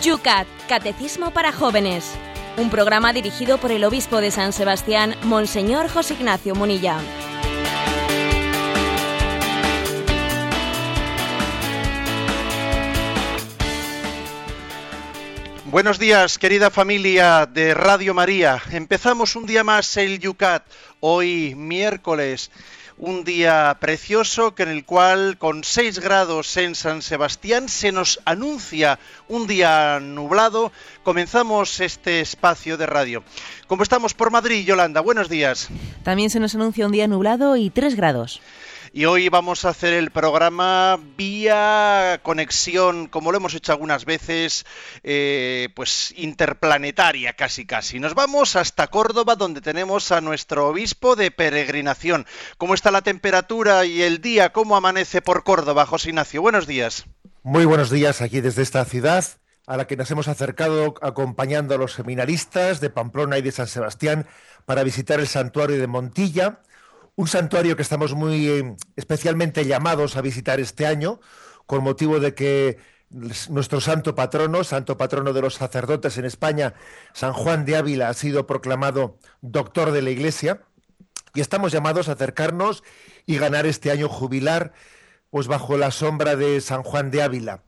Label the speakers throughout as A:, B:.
A: Yucat, Catecismo para Jóvenes. Un programa dirigido por el obispo de San Sebastián, Monseñor José Ignacio Munilla.
B: Buenos días, querida familia de Radio María. Empezamos un día más el Yucat, hoy miércoles un día precioso que en el cual con 6 grados en San Sebastián se nos anuncia un día nublado. Comenzamos este espacio de radio. ¿Cómo estamos por Madrid, Yolanda? Buenos días.
C: También se nos anuncia un día nublado y 3 grados
B: y hoy vamos a hacer el programa vía conexión, como lo hemos hecho algunas veces, eh, pues interplanetaria casi casi. Nos vamos hasta Córdoba donde tenemos a nuestro obispo de peregrinación. ¿Cómo está la temperatura y el día? ¿Cómo amanece por Córdoba, José Ignacio? Buenos días.
D: Muy buenos días aquí desde esta ciudad a la que nos hemos acercado acompañando a los seminaristas de Pamplona y de San Sebastián para visitar el santuario de Montilla un santuario que estamos muy eh, especialmente llamados a visitar este año, con motivo de que nuestro santo patrono, santo patrono de los sacerdotes en España, San Juan de Ávila, ha sido proclamado doctor de la Iglesia, y estamos llamados a acercarnos y ganar este año jubilar, pues bajo la sombra de San Juan de Ávila.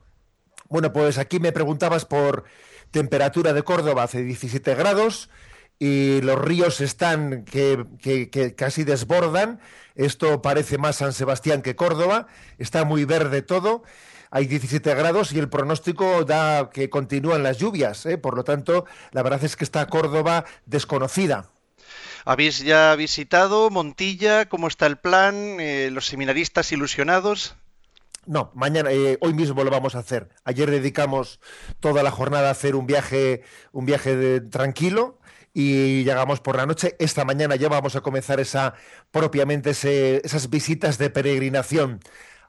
D: Bueno, pues aquí me preguntabas por temperatura de Córdoba, hace 17 grados, y los ríos están que, casi desbordan. Esto parece más San Sebastián que Córdoba. Está muy verde todo. Hay 17 grados y el pronóstico da que continúan las lluvias. ¿eh? Por lo tanto, la verdad es que está Córdoba desconocida.
B: ¿Habéis ya visitado Montilla? ¿Cómo está el plan? Eh, ¿Los seminaristas ilusionados?
D: No, mañana, eh, hoy mismo lo vamos a hacer. Ayer dedicamos toda la jornada a hacer un viaje, un viaje tranquilo y llegamos por la noche. Esta mañana ya vamos a comenzar esa propiamente esas visitas de peregrinación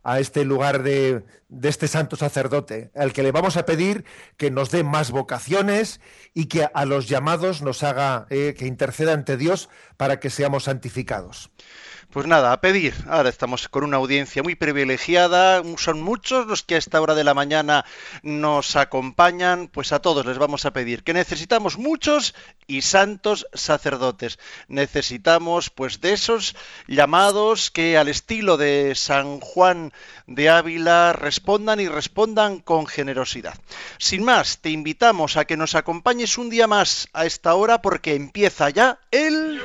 D: a este lugar de, de, este santo sacerdote, al que le vamos a pedir que nos dé más vocaciones y que a los llamados nos haga eh, que interceda ante Dios para que seamos santificados.
B: Pues nada, a pedir. Ahora estamos con una audiencia muy privilegiada. Son muchos los que a esta hora de la mañana nos acompañan. Pues a todos les vamos a pedir que necesitamos muchos y santos sacerdotes. Necesitamos pues de esos llamados que al estilo de San Juan de Ávila respondan y respondan con generosidad. Sin más, te invitamos a que nos acompañes un día más a esta hora porque empieza ya el...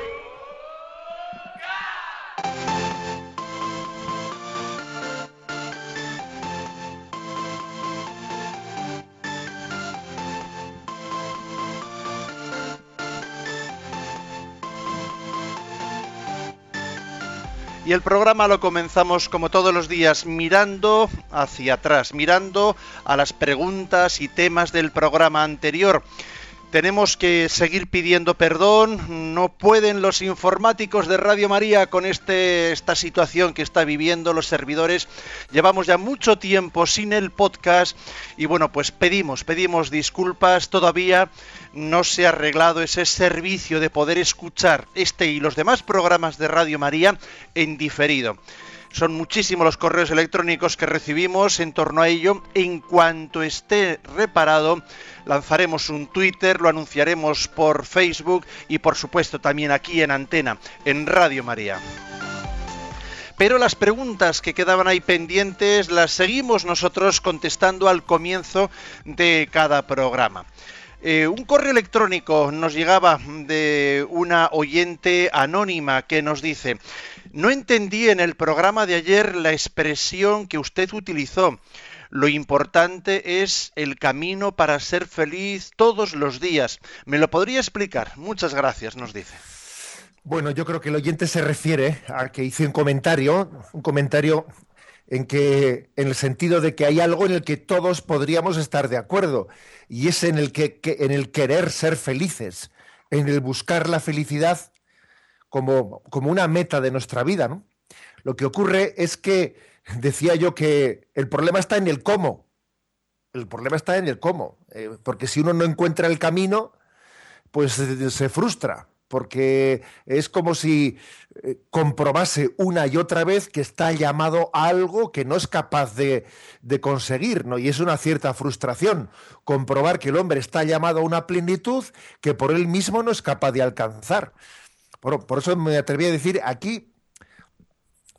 B: Y el programa lo comenzamos como todos los días mirando hacia atrás, mirando a las preguntas y temas del programa anterior. Tenemos que seguir pidiendo perdón. No pueden los informáticos de Radio María con este, esta situación que está viviendo los servidores. Llevamos ya mucho tiempo sin el podcast y bueno, pues pedimos, pedimos disculpas. Todavía no se ha arreglado ese servicio de poder escuchar este y los demás programas de Radio María en diferido. Son muchísimos los correos electrónicos que recibimos en torno a ello. En cuanto esté reparado, lanzaremos un Twitter, lo anunciaremos por Facebook y por supuesto también aquí en Antena, en Radio María. Pero las preguntas que quedaban ahí pendientes las seguimos nosotros contestando al comienzo de cada programa. Eh, un correo electrónico nos llegaba de una oyente anónima que nos dice, no entendí en el programa de ayer la expresión que usted utilizó. Lo importante es el camino para ser feliz todos los días. ¿Me lo podría explicar? Muchas gracias, nos dice.
D: Bueno, yo creo que el oyente se refiere a que hice un comentario, un comentario en que en el sentido de que hay algo en el que todos podríamos estar de acuerdo y es en el que, en el querer ser felices, en el buscar la felicidad como, como una meta de nuestra vida, ¿no? Lo que ocurre es que decía yo que el problema está en el cómo. El problema está en el cómo. Eh, porque si uno no encuentra el camino, pues se frustra. porque es como si eh, comprobase una y otra vez que está llamado a algo que no es capaz de, conseguir, ¿no? Y es una cierta frustración comprobar que el hombre está llamado a una plenitud que por él mismo no es capaz de alcanzar. Por eso me atreví a decir aquí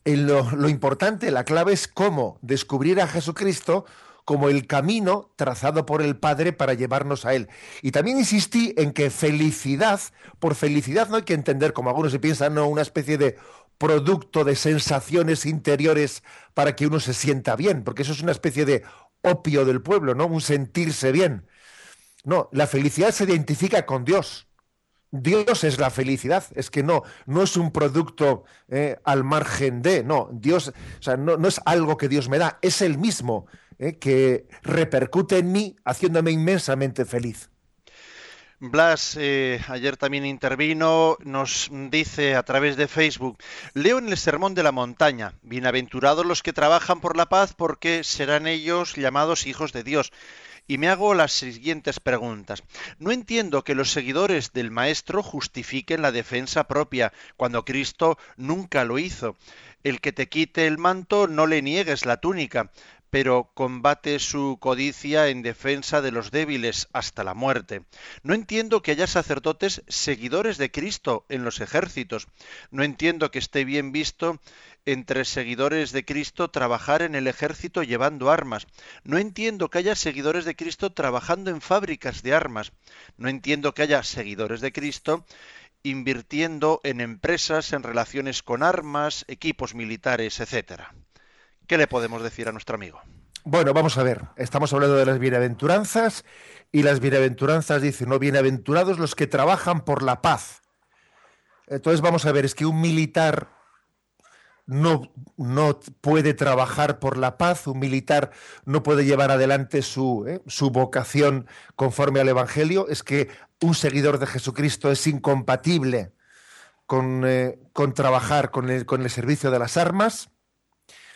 D: lo, lo importante, la clave es cómo descubrir a Jesucristo como el camino trazado por el Padre para llevarnos a Él. Y también insistí en que felicidad, por felicidad no hay que entender, como algunos se piensan, no una especie de producto de sensaciones interiores para que uno se sienta bien, porque eso es una especie de opio del pueblo, ¿no? Un sentirse bien. No, la felicidad se identifica con Dios. Dios es la felicidad, es que no, no es un producto eh, al margen de, no, Dios, o sea, no, no, es algo que Dios me da, es el mismo ¿eh? que repercute en mí haciéndome inmensamente feliz.
B: Blas eh, ayer también intervino, nos dice a través de Facebook, leo en el Sermón de la Montaña, bienaventurados los que trabajan por la paz porque serán ellos llamados hijos de Dios. Y me hago las siguientes preguntas. No entiendo que los seguidores del Maestro justifiquen la defensa propia, cuando Cristo nunca lo hizo. El que te quite el manto no le niegues la túnica pero combate su codicia en defensa de los débiles hasta la muerte. No entiendo que haya sacerdotes seguidores de Cristo en los ejércitos. No entiendo que esté bien visto entre seguidores de Cristo trabajar en el ejército llevando armas. No entiendo que haya seguidores de Cristo trabajando en fábricas de armas. No entiendo que haya seguidores de Cristo invirtiendo en empresas en relaciones con armas, equipos militares, etcétera. ¿Qué le podemos decir a nuestro amigo?
D: Bueno, vamos a ver. Estamos hablando de las bienaventuranzas y las bienaventuranzas dicen, no, bienaventurados los que trabajan por la paz. Entonces vamos a ver, es que un militar no, no puede trabajar por la paz, un militar no puede llevar adelante su, eh, su vocación conforme al Evangelio, es que un seguidor de Jesucristo es incompatible con, eh, con trabajar con con el servicio de las armas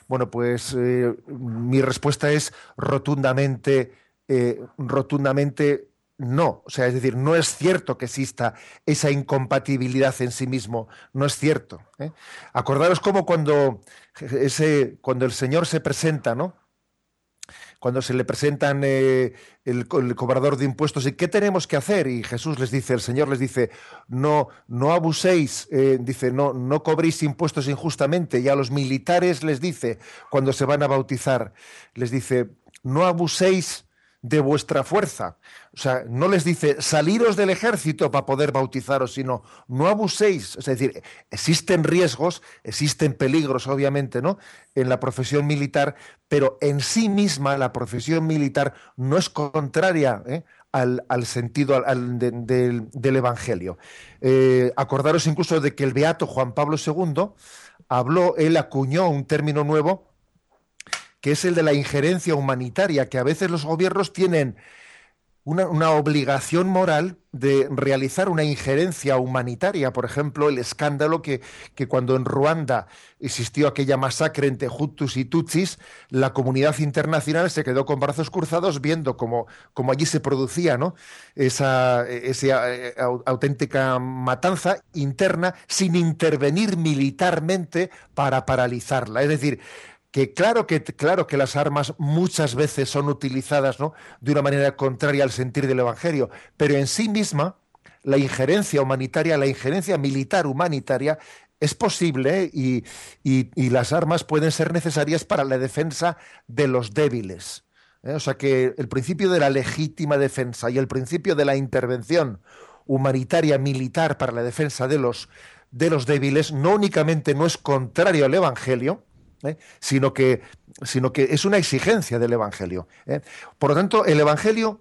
D: bueno, pues eh, mi respuesta es rotundamente, eh, rotundamente no. O sea, es decir, no es cierto que exista esa incompatibilidad en sí mismo. No es cierto. ¿eh? Acordaros como cuando, ese, cuando el Señor se presenta, ¿no? Cuando se le presentan eh, el, cobrador de impuestos y qué tenemos que hacer y Jesús les dice el Señor les dice no no abuséis eh, dice no no cobréis impuestos injustamente y a los militares les dice cuando se van a bautizar les dice no abuséis de vuestra fuerza. O sea, no les dice saliros del ejército para poder bautizaros, sino no abuséis. Es decir, existen riesgos, existen peligros, obviamente, ¿no? En la profesión militar, pero en sí misma la profesión militar no es contraria ¿eh? al, sentido del, Evangelio. Eh, acordaros incluso de que el beato Juan Pablo II habló, él acuñó un término nuevo que es el de la injerencia humanitaria, que a veces los gobiernos tienen una, obligación moral de realizar una injerencia humanitaria. Por ejemplo, el escándalo que, que, cuando en Ruanda existió aquella masacre entre Hutus y Tutsis, la comunidad internacional se quedó con brazos cruzados viendo cómo, allí se producía ¿no? esa, esa eh, auténtica matanza interna sin intervenir militarmente para paralizarla. Es decir, que claro que claro que las armas muchas veces son utilizadas ¿no? de una manera contraria al sentir del Evangelio, pero en sí misma la injerencia humanitaria, la injerencia militar humanitaria es posible y, las armas pueden ser necesarias para la defensa de los débiles. ¿eh? O sea que el principio de la legítima defensa y el principio de la intervención humanitaria militar para la defensa de los, de los débiles no únicamente no es contrario al Evangelio, ¿eh? sino, que, sino que es una exigencia del Evangelio. ¿eh? Por lo tanto, el Evangelio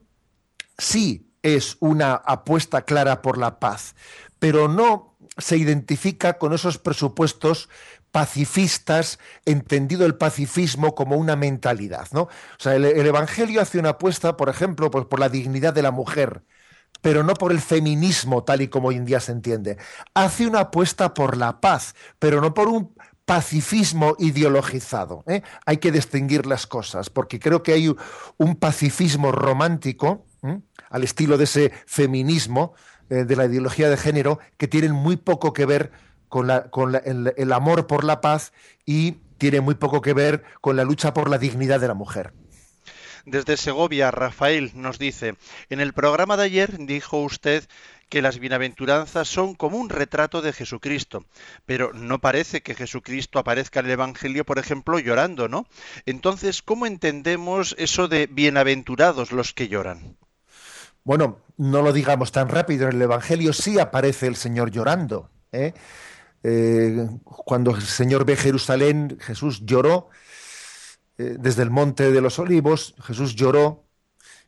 D: sí es una apuesta clara por la paz, pero no se identifica con esos presupuestos pacifistas, entendido el pacifismo como una mentalidad. ¿no? O sea, el, Evangelio hace una apuesta, por ejemplo, por la dignidad de la mujer, pero no por el feminismo tal y como hoy en día se entiende. Hace una apuesta por la paz, pero no por un pacifismo ideologizado. ¿eh? Hay que distinguir las cosas, porque creo que hay un pacifismo romántico al estilo de ese feminismo eh, de la ideología de género, que tienen muy poco que ver con, la, con el, amor por la paz y tiene muy poco que ver con la lucha por la dignidad de la mujer.
B: Desde Segovia, Rafael nos dice, en el programa de ayer dijo usted que las bienaventuranzas son como un retrato de Jesucristo, pero no parece que Jesucristo aparezca en el Evangelio, por ejemplo, llorando, ¿no? Entonces, ¿cómo entendemos eso de bienaventurados los que lloran?
D: Bueno, no lo digamos tan rápido, en el Evangelio sí aparece el Señor llorando. ¿eh? Eh, cuando el Señor ve Jerusalén, Jesús lloró eh, desde el monte de los olivos, Jesús lloró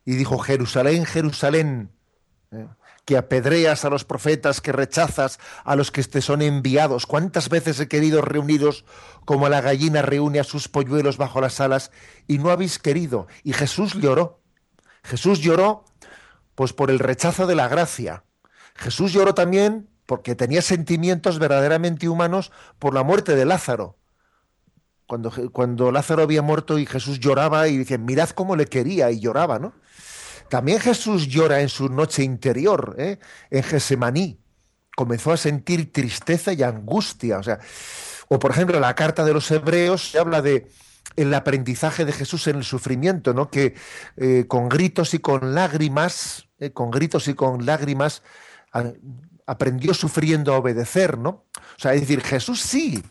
D: y dijo, Jerusalén, Jerusalén, que apedreas a los profetas, que rechazas a los que te son enviados. ¿Cuántas veces he querido reuniros como la gallina reúne a sus polluelos bajo las alas y no habéis querido? Y Jesús lloró. Jesús lloró pues por el rechazo de la gracia. Jesús lloró también porque tenía sentimientos verdaderamente humanos por la muerte de Lázaro. Cuando, cuando Lázaro había muerto y Jesús lloraba y dice, mirad cómo le quería y lloraba, ¿no? También Jesús llora en su noche interior, ¿eh? en Gesemaní. Comenzó a sentir tristeza y angustia. O, por ejemplo, la carta de los hebreos se habla de el aprendizaje de Jesús en el sufrimiento, ¿no? Que eh, con gritos y con lágrimas, eh, con gritos y con lágrimas, aprendió sufriendo a obedecer, ¿no? O sea, es decir, Jesús sí,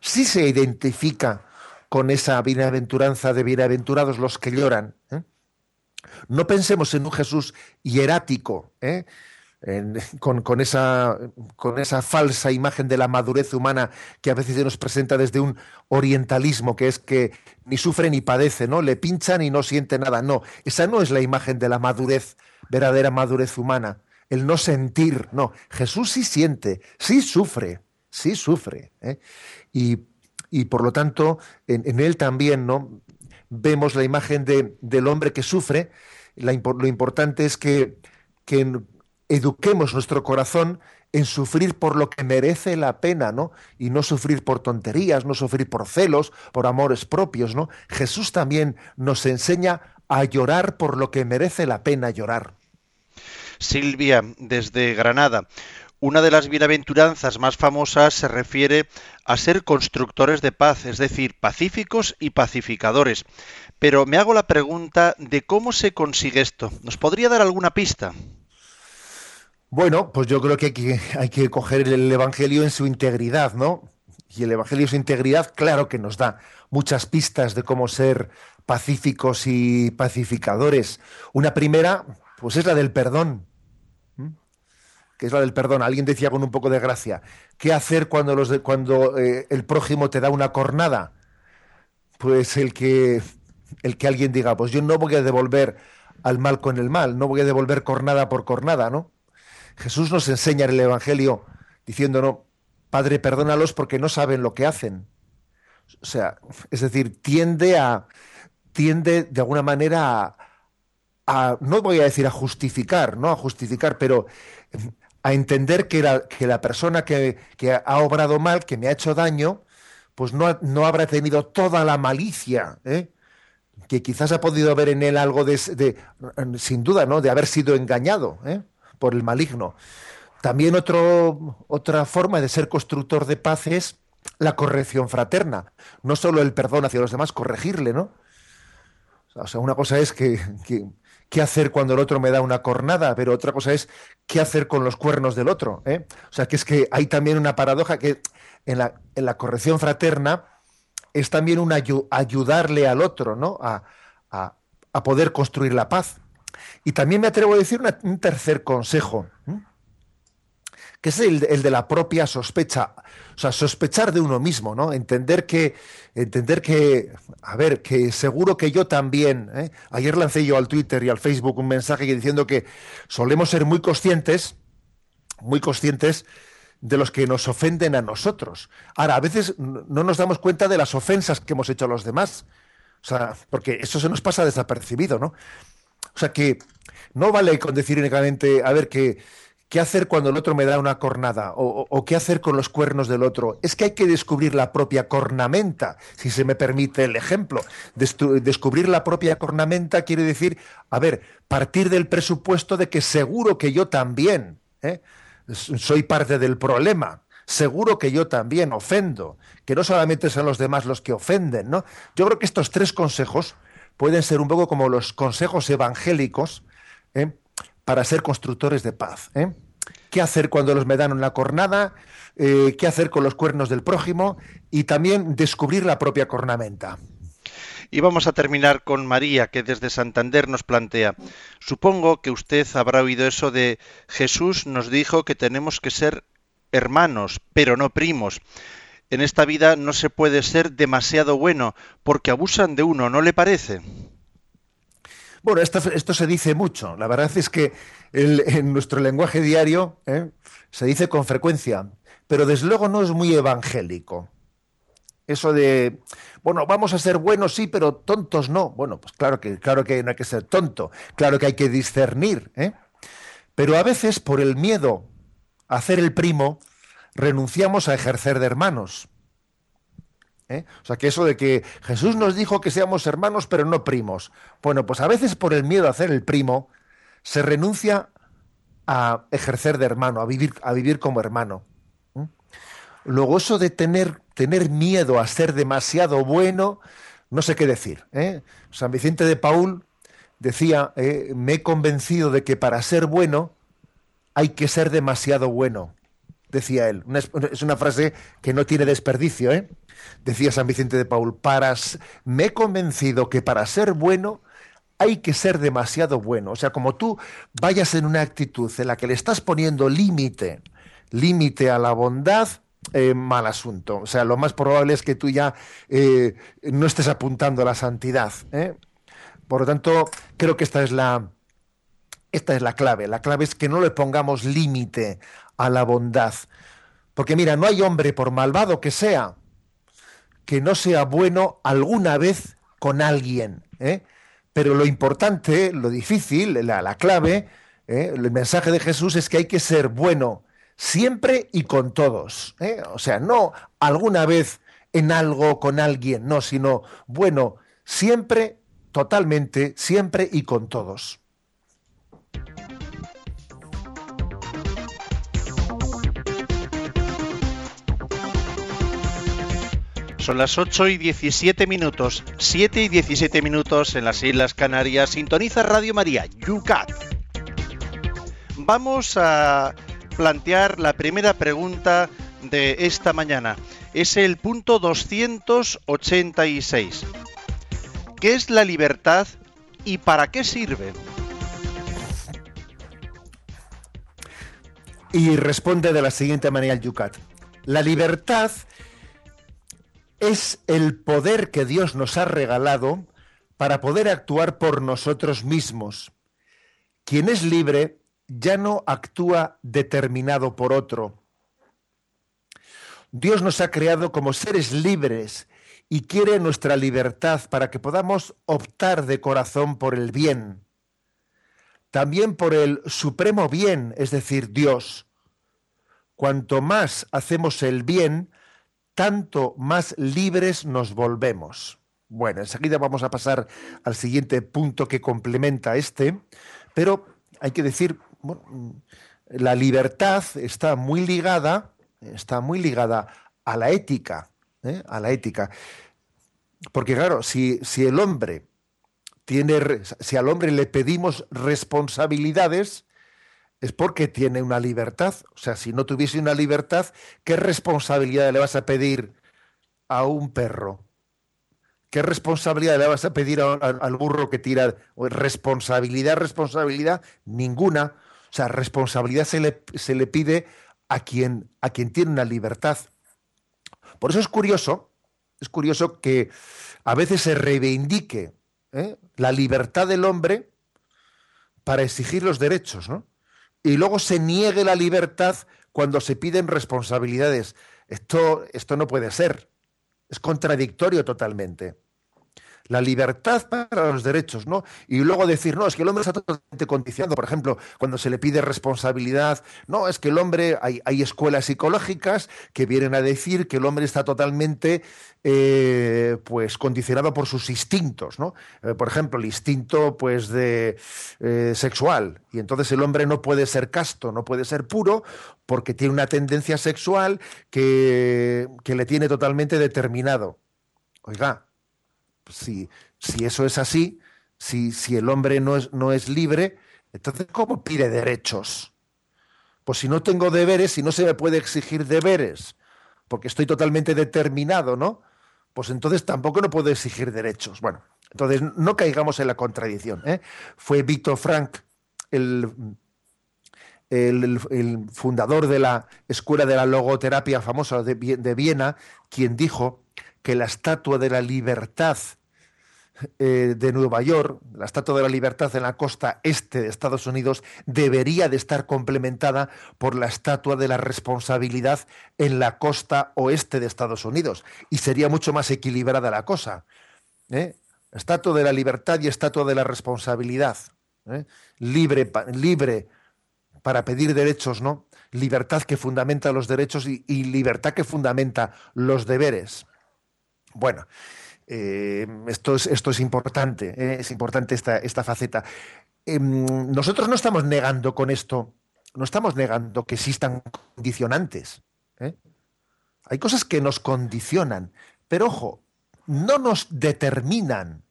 D: sí se identifica con esa bienaventuranza de bienaventurados los que lloran. No pensemos en un Jesús hierático, ¿eh? con, esa, falsa imagen de la madurez humana que a veces se nos presenta desde un orientalismo, que es que ni sufre ni padece, ¿no? Le pinchan y no siente nada. No, esa no es la imagen de la madurez, verdadera madurez humana. El no sentir, no. Jesús sí siente, sí sufre, sí sufre. ¿eh? Y, por lo tanto, en, él también, ¿no? Vemos la imagen de, del hombre que sufre, lo importante es que, que eduquemos nuestro corazón en sufrir por lo que merece la pena, ¿no? Y no sufrir por tonterías, no sufrir por celos, por amores propios, ¿no? Jesús también nos enseña a llorar por lo que merece la pena llorar.
B: Silvia, desde Granada. Una de las bienaventuranzas más famosas se refiere a ser constructores de paz, es decir, pacíficos y pacificadores. Pero me hago la pregunta de cómo se consigue esto. ¿Nos podría dar alguna pista?
D: Bueno, pues yo creo que hay, que coger el Evangelio en su integridad, ¿no? Y el Evangelio en su integridad, claro que nos da muchas pistas de cómo ser pacíficos y pacificadores. Una primera, pues es la del perdón que es la del perdón. Alguien decía con un poco de gracia, ¿qué hacer cuando, los cuando eh, el prójimo te da una cornada? Pues el que, el que alguien diga, pues yo no voy a devolver al mal con el mal, no voy a devolver cornada por cornada, ¿no? Jesús nos enseña en el Evangelio diciéndonos, Padre, perdónalos porque no saben lo que hacen. O sea, es decir, tiende a, tiende de alguna manera a, no voy a decir a justificar, no a justificar, pero a entender que la, que la persona que, ha obrado mal, que me ha hecho daño, pues no, no habrá tenido toda la malicia, ¿eh? que quizás ha podido ver en él algo de, sin duda, ¿no? de haber sido engañado ¿eh? por el maligno. También otro, otra forma de ser constructor de paz es la corrección fraterna. No solo el perdón hacia los demás, corregirle, ¿no? O sea, una cosa es que, qué hacer cuando el otro me da una cornada, pero otra cosa es qué hacer con los cuernos del otro. ¿eh? O sea, que es que hay también una paradoja que en la, corrección fraterna es también un ayudarle al otro, ¿no? A, poder construir la paz. Y también me atrevo a decir un tercer consejo que es el, de la propia sospecha. O sea, sospechar de uno mismo, ¿no? Entender que, entender que, a ver, que seguro que yo también, ¿eh? ayer lancé yo al Twitter y al Facebook un mensaje diciendo que solemos ser muy conscientes, muy conscientes de los que nos ofenden a nosotros. Ahora, a veces no nos damos cuenta de las ofensas que hemos hecho a los demás. O sea, porque eso se nos pasa desapercibido, ¿no? O sea que no vale con decir únicamente, a ver, que, ¿Qué hacer cuando el otro me da una cornada? O, qué hacer con los cuernos del otro? Es que hay que descubrir la propia cornamenta, si se me permite el ejemplo. descubrir la propia cornamenta quiere decir, a ver, partir del presupuesto de que seguro que yo también ¿eh? soy parte del problema. Seguro que yo también ofendo, que no solamente son los demás los que ofenden, ¿no? Yo creo que estos tres consejos pueden ser un poco como los consejos evangélicos, ¿eh? Para ser constructores de paz. ¿eh? ¿Qué hacer cuando los me dan una cornada? Eh, ¿Qué hacer con los cuernos del prójimo? Y también descubrir la propia cornamenta.
B: Y vamos a terminar con María, que desde Santander nos plantea, supongo que usted habrá oído eso de Jesús nos dijo que tenemos que ser hermanos, pero no primos. En esta vida no se puede ser demasiado bueno, porque abusan de uno, ¿no le parece?
D: Bueno, esto, se dice mucho. La verdad es que en nuestro lenguaje diario ¿eh? se dice con frecuencia, pero desde luego no es muy evangélico. Eso de, bueno, vamos a ser buenos, sí, pero tontos no. Bueno, pues claro que, claro que no hay que ser tonto, claro que hay que discernir. ¿eh? Pero a veces, por el miedo a hacer el primo, renunciamos a ejercer de hermanos. ¿Eh? O sea, que eso de que Jesús nos dijo que seamos hermanos pero no primos. Bueno, pues a veces por el miedo a hacer el primo se renuncia a ejercer de hermano, a vivir, a vivir como hermano. Luego eso de tener, tener miedo a ser demasiado bueno, no sé qué decir. ¿eh? San Vicente de Paul decía, eh, me he convencido de que para ser bueno hay que ser demasiado bueno, decía él. es una frase que no tiene desperdicio, ¿eh? Decía San Vicente de Paul, para, me he convencido que para ser bueno hay que ser demasiado bueno. O sea, como tú vayas en una actitud en la que le estás poniendo límite, límite a la bondad, eh, mal asunto. O sea, lo más probable es que tú ya eh, no estés apuntando a la santidad. ¿eh? Por lo tanto, creo que esta es la, esta es la clave. La clave es que no le pongamos límite a la bondad. Porque mira, no hay hombre, por malvado que sea, que no sea bueno alguna vez con alguien. ¿eh? Pero lo importante, lo difícil, la, clave, ¿eh? el mensaje de Jesús es que hay que ser bueno siempre y con todos. ¿eh? O sea, no alguna vez en algo con alguien, no, sino bueno siempre, totalmente, siempre y con todos.
B: Son las 8 y 17 minutos, 7 y 17 minutos en las Islas Canarias. Sintoniza Radio María, Yucat. Vamos a plantear la primera pregunta de esta mañana. Es el punto 286. ¿Qué es la libertad y para qué sirve?
D: Y responde de la siguiente manera el Yucat. La libertad es el poder que Dios nos ha regalado para poder actuar por nosotros mismos. Quien es libre ya no actúa determinado por otro. Dios nos ha creado como seres libres y quiere nuestra libertad para que podamos optar de corazón por el bien, también por el supremo bien, es decir, Dios. Cuanto más hacemos el bien, tanto más libres nos volvemos. Bueno, enseguida vamos a pasar al siguiente punto que complementa este, pero hay que decir, la libertad está muy ligada, está muy ligada a la ética, ¿eh? a la ética. Porque claro, si, si el hombre tiene, si al hombre le pedimos responsabilidades, es porque tiene una libertad. O sea, si no tuviese una libertad, ¿qué responsabilidad le vas a pedir a un perro? ¿Qué responsabilidad le vas a pedir al burro que tira? Responsabilidad, responsabilidad, ninguna. O sea, responsabilidad se le, se le pide a quien, a quien tiene una libertad. Por eso es curioso, es curioso que a veces se reivindique ¿eh? la libertad del hombre para exigir los derechos, ¿no? Y luego se niegue la libertad cuando se piden responsabilidades. Esto, esto no puede ser. Es contradictorio totalmente. La libertad para los derechos, ¿no? Y luego decir, no, es que el hombre está totalmente condicionado. Por ejemplo, cuando se le pide responsabilidad, no, es que el hombre, hay, hay escuelas psicológicas que vienen a decir que el hombre está totalmente eh, pues condicionado por sus instintos, ¿no? Eh, por ejemplo, el instinto pues de eh, sexual. Y entonces el hombre no puede ser casto, no puede ser puro, porque tiene una tendencia sexual que, que le tiene totalmente determinado. Oiga, si, si eso es así, si, si el hombre no es, no es libre, entonces ¿cómo pide derechos? Pues si no tengo deberes, si no se me puede exigir deberes, porque estoy totalmente determinado, ¿no? Pues entonces tampoco no puedo exigir derechos. Bueno, entonces no caigamos en la contradicción. ¿eh? Fue Víctor Frank, el, el, el, fundador de la Escuela de la Logoterapia famosa de, de Viena, quien dijo que la estatua de la libertad eh, de Nueva York, la Estatua de la Libertad en la costa este de Estados Unidos, debería de estar complementada por la Estatua de la Responsabilidad en la costa oeste de Estados Unidos. Y sería mucho más equilibrada la cosa. ¿eh? Estatua de la Libertad y Estatua de la Responsabilidad. ¿eh? Libre, para pedir derechos, ¿no? Libertad que fundamenta los derechos y libertad que fundamenta los deberes. Bueno, eh, esto, es, esto es importante, eh, es importante esta, esta faceta. Em, nosotros no estamos negando con esto, no estamos negando que existan condicionantes. ¿eh? Hay cosas que nos condicionan, pero ojo, no nos determinan.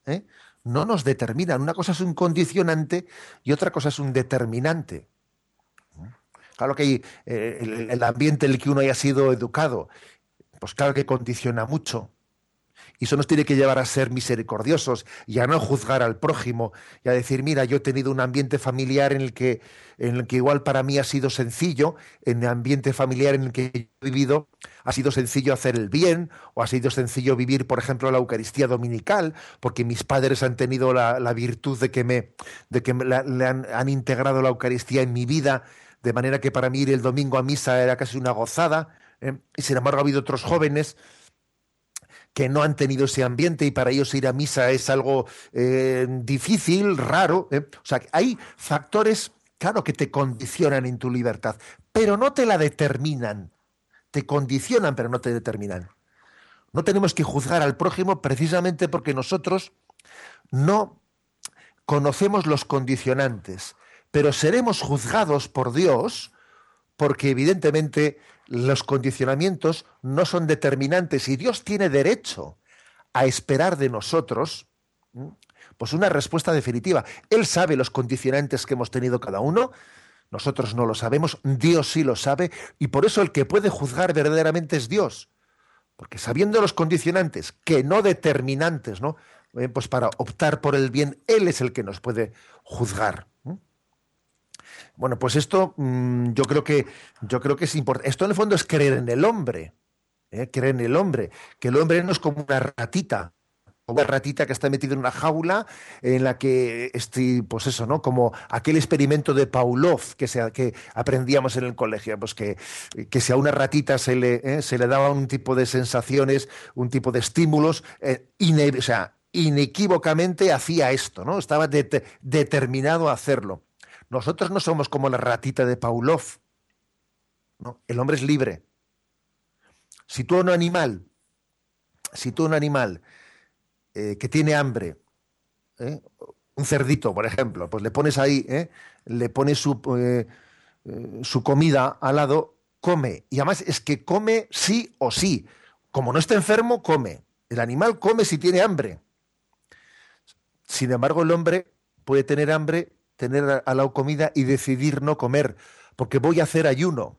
D: No nos determinan. Una cosa es un condicionante y otra cosa es un determinante. Claro que el, el ambiente en el que uno haya sido educado, pues claro que condiciona mucho. Y eso nos tiene que llevar a ser misericordiosos y a no juzgar al prójimo y a decir, mira, yo he tenido un ambiente familiar en el que, en el que igual para mí ha sido sencillo, en el ambiente familiar en el que he vivido, ha sido sencillo hacer el bien, o ha sido sencillo vivir, por ejemplo, la Eucaristía dominical, porque mis padres han tenido la, la virtud de que me, de que le han, han integrado la Eucaristía en mi vida, de manera que para mí ir el domingo a misa era casi una gozada. ¿eh? Y sin embargo ha habido otros jóvenes que no han tenido ese ambiente y para ellos ir a misa es algo eh, difícil, raro. ¿eh? O sea, hay factores, claro, que te condicionan en tu libertad, pero no te la determinan. Te condicionan, pero no te determinan. No tenemos que juzgar al prójimo precisamente porque nosotros no conocemos los condicionantes, pero seremos juzgados por Dios porque evidentemente los condicionamientos no son determinantes y Dios tiene derecho a esperar de nosotros pues una respuesta definitiva. Él sabe los condicionantes que hemos tenido cada uno, nosotros no lo sabemos, Dios sí lo sabe y por eso el que puede juzgar verdaderamente es Dios. Porque sabiendo los condicionantes, que no determinantes, ¿no? Eh, pues para optar por el bien, Él es el que nos puede juzgar. Bueno, pues esto mmm, yo creo que yo creo que es importante. Esto en el fondo es creer en el hombre, ¿eh? creer en el hombre, que el hombre no es como una ratita, una ratita que está metida en una jaula en la que estoy, pues eso, ¿no? Como aquel experimento de Pavlov que, se, que aprendíamos en el colegio, pues que, que si a una ratita se le, ¿eh? se le daba un tipo de sensaciones, un tipo de estímulos, eh, o sea, inequívocamente hacía esto, ¿no? Estaba de, determinado a hacerlo. Nosotros no somos como la ratita de Pavlov. El hombre es libre. Si tú a un animal, si tú un animal eh, que tiene hambre, ¿eh? un cerdito, por ejemplo, pues le pones ahí, ¿eh? le pones su, su comida al lado, come. Y además es que come sí o sí. Como no está enfermo, come. El animal come si tiene hambre. Sin embargo, el hombre puede tener hambre tener a la comida y decidir no comer, porque voy a hacer ayuno,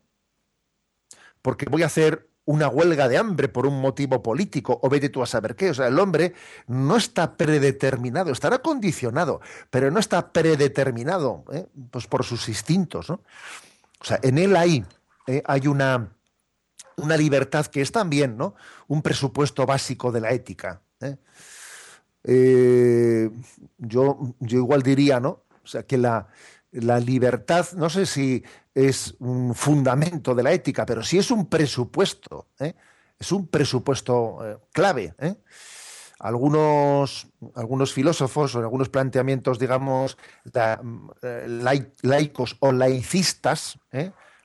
D: porque voy a hacer una huelga de hambre por un motivo político, o vete tú a saber qué. O sea, el hombre no está predeterminado, estará condicionado, pero no está predeterminado, ¿eh? pues por sus instintos. ¿no? O sea, en él hay, ¿eh? hay una, una libertad que es también ¿no? un presupuesto básico de la ética. ¿eh? Yo, yo igual diría, ¿no? O sea, que la, la libertad, no sé si es un fundamento de la ética, pero sí es un presupuesto, ¿eh? es un presupuesto eh, clave. ¿eh? algunos, algunos filósofos o algunos planteamientos, digamos, laicos o laicistas,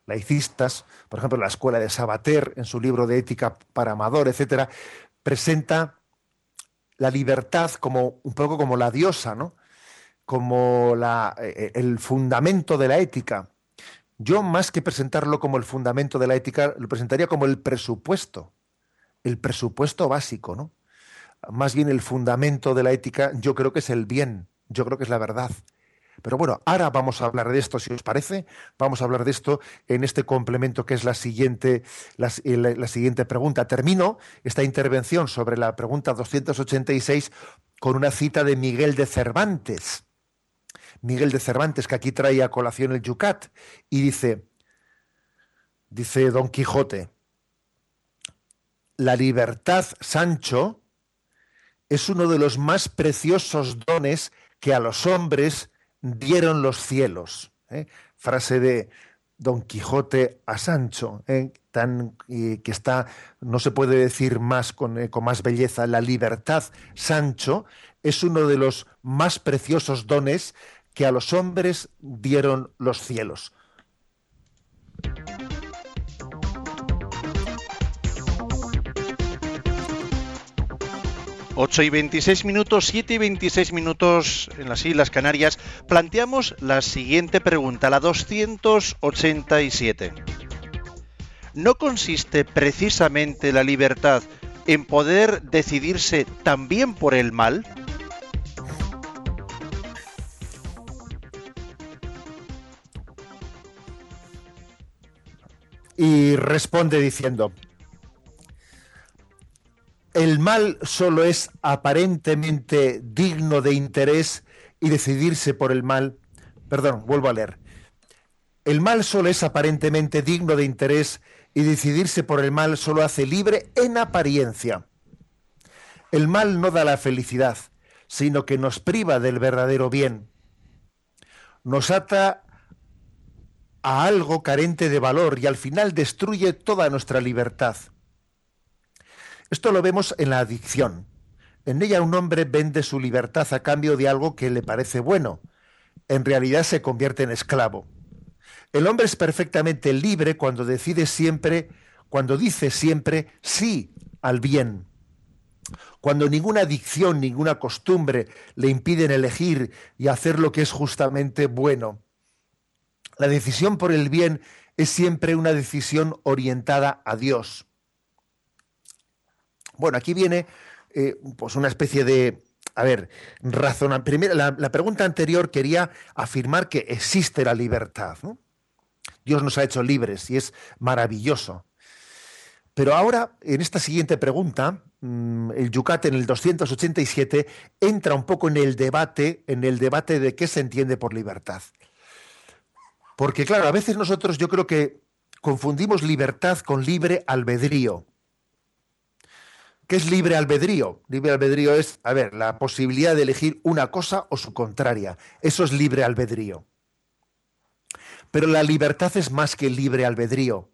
D: laicistas, por ejemplo, la escuela de Sabater, en su libro de ética para amador, etcétera, presenta la libertad como un poco como la diosa, ¿no? Como la, eh, el fundamento de la ética. Yo, más que presentarlo como el fundamento de la ética, lo presentaría como el presupuesto, el presupuesto básico, ¿no? Más bien el fundamento de la ética, yo creo que es el bien, yo creo que es la verdad. Pero bueno, ahora vamos a hablar de esto, si os parece. Vamos a hablar de esto en este complemento que es la siguiente, la, la siguiente pregunta. Termino esta intervención sobre la pregunta 286 con una cita de Miguel de Cervantes. Miguel de Cervantes, que aquí trae a colación el Yucat, y dice, dice Don Quijote, la libertad, Sancho, es uno de los más preciosos dones que a los hombres dieron los cielos. ¿eh? Frase de Don Quijote a Sancho, ¿eh? tan, que está, no se puede decir más con, eh, con más belleza, la libertad, Sancho, es uno de los más preciosos dones que a los hombres dieron los cielos.
B: 8 y 26 minutos, 7 y 26 minutos en las Islas Canarias, planteamos la siguiente pregunta, la 287. ¿No consiste precisamente la libertad en poder decidirse también por el mal?
D: Y responde diciendo, el mal solo es aparentemente digno de interés y decidirse por el mal. Perdón, vuelvo a leer. El mal solo es aparentemente digno de interés y decidirse por el mal solo hace libre en apariencia. El mal no da la felicidad, sino que nos priva del verdadero bien. Nos ata a algo carente de valor y al final destruye toda nuestra libertad. Esto lo vemos en la adicción. En ella un hombre vende su libertad a cambio de algo que le parece bueno. En realidad se convierte en esclavo. El hombre es perfectamente libre cuando decide siempre, cuando dice siempre sí al bien. Cuando ninguna adicción, ninguna costumbre le impiden elegir y hacer lo que es justamente bueno. La decisión por el bien es siempre una decisión orientada a Dios. Bueno, aquí viene eh, pues una especie de, a ver, razón. Primero, la, pregunta anterior quería afirmar que existe la libertad. Dios nos ha hecho libres y es maravilloso. Pero ahora, en esta siguiente pregunta, mm, el Yucat en el 287 entra un poco en el debate, en el debate de qué se entiende por libertad. Porque claro, a veces nosotros yo creo que confundimos libertad con libre albedrío. ¿Qué es libre albedrío? Libre albedrío es, a ver, la posibilidad de elegir una cosa o su contraria. Eso es libre albedrío. Pero la libertad es más que libre albedrío.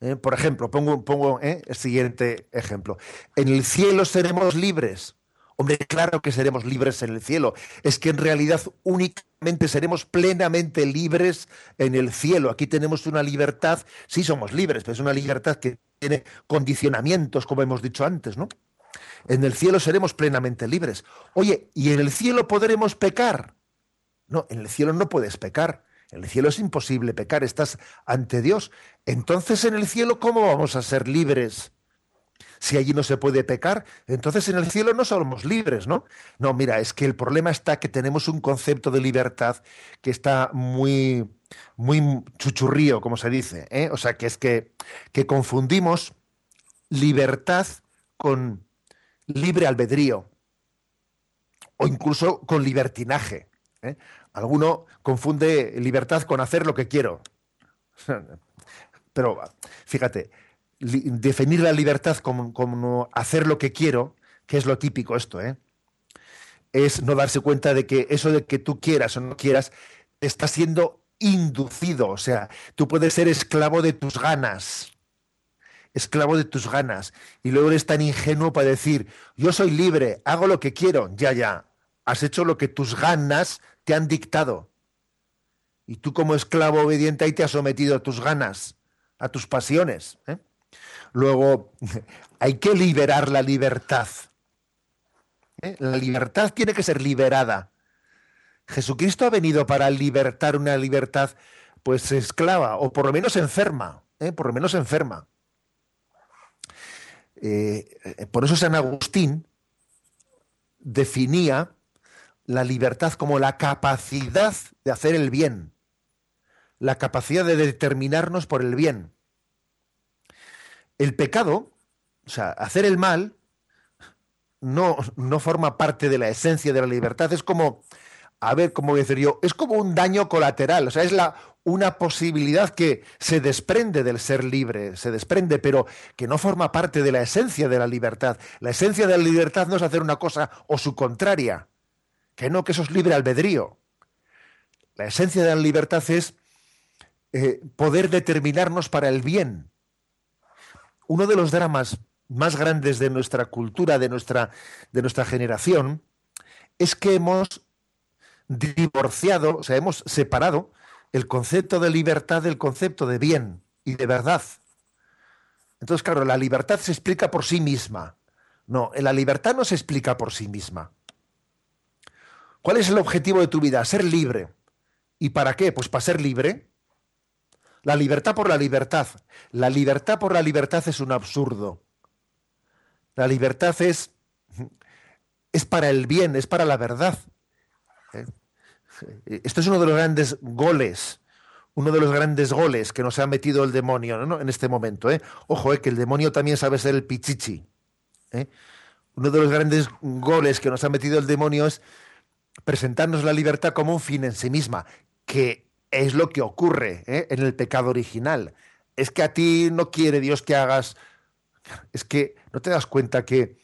D: ¿Eh? Por ejemplo, pongo, pongo ¿eh? el siguiente ejemplo. En el cielo seremos libres. Hombre, claro que seremos libres en el cielo. Es que en realidad únicamente seremos plenamente libres en el cielo. Aquí tenemos una libertad, sí somos libres, pero es una libertad que tiene condicionamientos, como hemos dicho antes, ¿no? En el cielo seremos plenamente libres. Oye, ¿y en el cielo podremos pecar? No, en el cielo no puedes pecar. En el cielo es imposible pecar, estás ante Dios. Entonces, en el cielo, ¿cómo vamos a ser libres? Si allí no se puede pecar, entonces en el cielo no somos libres, ¿no? No, mira, es que el problema está que tenemos un concepto de libertad que está muy, muy chuchurrío, como se dice, ¿eh? O sea, que es que, que confundimos libertad con libre albedrío o incluso con libertinaje. ¿eh? Alguno confunde libertad con hacer lo que quiero. Pero fíjate, definir la libertad como, hacer lo que quiero, que es lo típico esto, ¿eh? es no darse cuenta de que eso de que tú quieras o no quieras está siendo inducido, o sea, tú puedes ser esclavo de tus ganas, esclavo de tus ganas. Y luego eres tan ingenuo para decir, yo soy libre, hago lo que quiero. Ya, ya, has hecho lo que tus ganas te han dictado. Y tú como esclavo obediente ahí te has sometido a tus ganas, a tus pasiones. ¿eh? Luego, hay que liberar la libertad. ¿eh? La libertad tiene que ser liberada. Jesucristo ha venido para libertar una libertad pues esclava o por lo menos enferma, ¿eh? por lo menos enferma. Eh, por eso San Agustín definía la libertad como la capacidad de hacer el bien, la capacidad de determinarnos por el bien. El pecado, o sea, hacer el mal, no, no forma parte de la esencia de la libertad, es como, a ver, ¿cómo decir yo? Es como un daño colateral, o sea, es la, una posibilidad que se desprende del ser libre, se desprende, pero que no forma parte de la esencia de la libertad. La esencia de la libertad no es hacer una cosa o su contraria, que no, que eso es libre albedrío. La esencia de la libertad es eh, poder determinarnos para el bien. Uno de los dramas más grandes de nuestra cultura, de nuestra, de nuestra generación, es que hemos divorciado, o sea, hemos separado el concepto de libertad del concepto de bien y de verdad. Entonces, claro, la libertad se explica por sí misma. No, la libertad no se explica por sí misma. ¿Cuál es el objetivo de tu vida? Ser libre. ¿Y para qué? Pues para ser libre. La libertad por la libertad. La libertad por la libertad es un absurdo. La libertad es, es para el bien, es para la verdad. ¿Eh? Esto es uno de los grandes goles, uno de los grandes goles que nos ha metido el demonio en este momento. ¿eh? Ojo, ¿eh? que el demonio también sabe ser el pichichi. ¿eh? Uno de los grandes goles que nos ha metido el demonio es presentarnos la libertad como un fin en sí misma, que es lo que ocurre ¿eh? en el pecado original. Es que a ti no quiere Dios que hagas... Es que no te das cuenta que